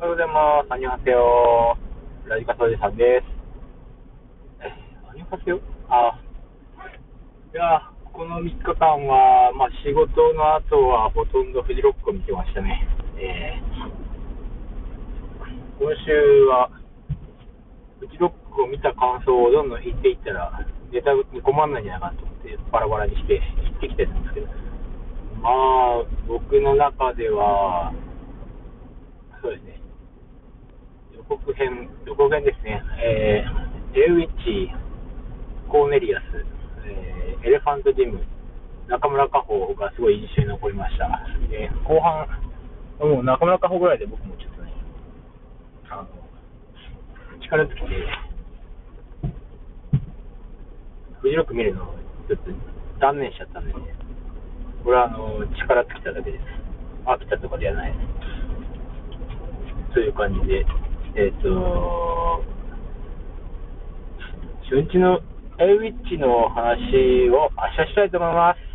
おはようございます。アニョハセヨ。ラジカソジさんです。アニョハセヨあ、いや、この3日間は、まあ、仕事の後はほとんどフジロックを見てましたね。えー、今週は、フジロックを見た感想をどんどん言っていったら、ネタに困らないんじゃないかと思って、バラバラにして言ってきてるんですけど、まあ、僕の中では、そうですね。予告編、予告編ですね。えー、 Awich、コーネリアス、えー Elephant Gym、中村佳穂がすごい印象に残りました。で、後半、もう中村佳穂ぐらいで僕もちょっとね、あの、力尽きて、フジロック見るのをちょっと断念しちゃったんでね、これはあの、力尽きただけです。飽きたとかではないです。という感じで、えっ、と、初日のエイウィッチの話を明日したいと思います。